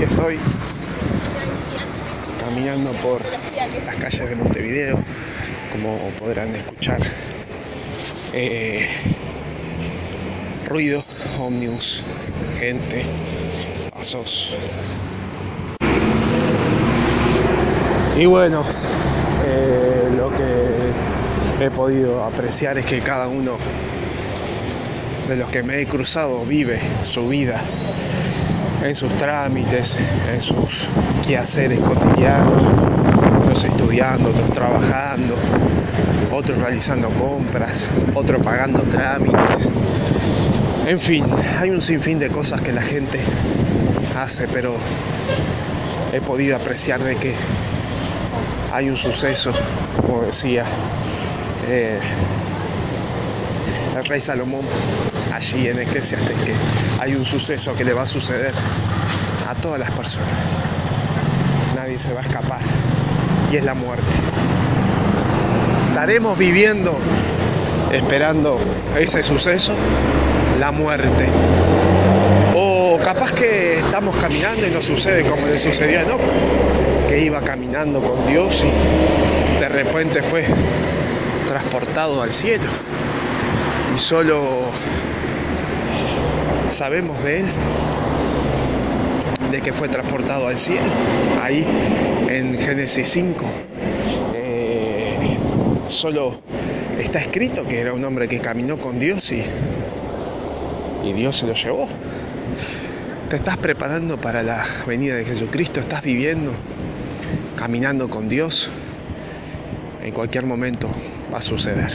aquí estoy caminando por las calles de Montevideo, como podrán escuchar. Eh, ruido, ómnibus, gente, pasos. Y bueno, eh, lo que he podido apreciar es que cada uno de los que me he cruzado vive su vida en sus trámites, en sus quehaceres cotidianos, unos estudiando, otros trabajando, otros realizando compras, otros pagando trámites. En fin, hay un sinfín de cosas que la gente hace, pero he podido apreciar de que hay un suceso, como decía eh, el rey Salomón allí en Eclesiastes, que hay un suceso que le va a suceder a todas las personas. Nadie se va a escapar y es la muerte. Estaremos viviendo, esperando ese suceso, la muerte. O capaz que estamos caminando y nos sucede como le sucedió a Enoch, que iba caminando con Dios y de repente fue transportado al cielo. Y solo sabemos de él, de que fue transportado al cielo, ahí en Génesis 5. Eh, solo está escrito que era un hombre que caminó con Dios y, y Dios se lo llevó. Te estás preparando para la venida de Jesucristo, estás viviendo, caminando con Dios. En cualquier momento va a suceder.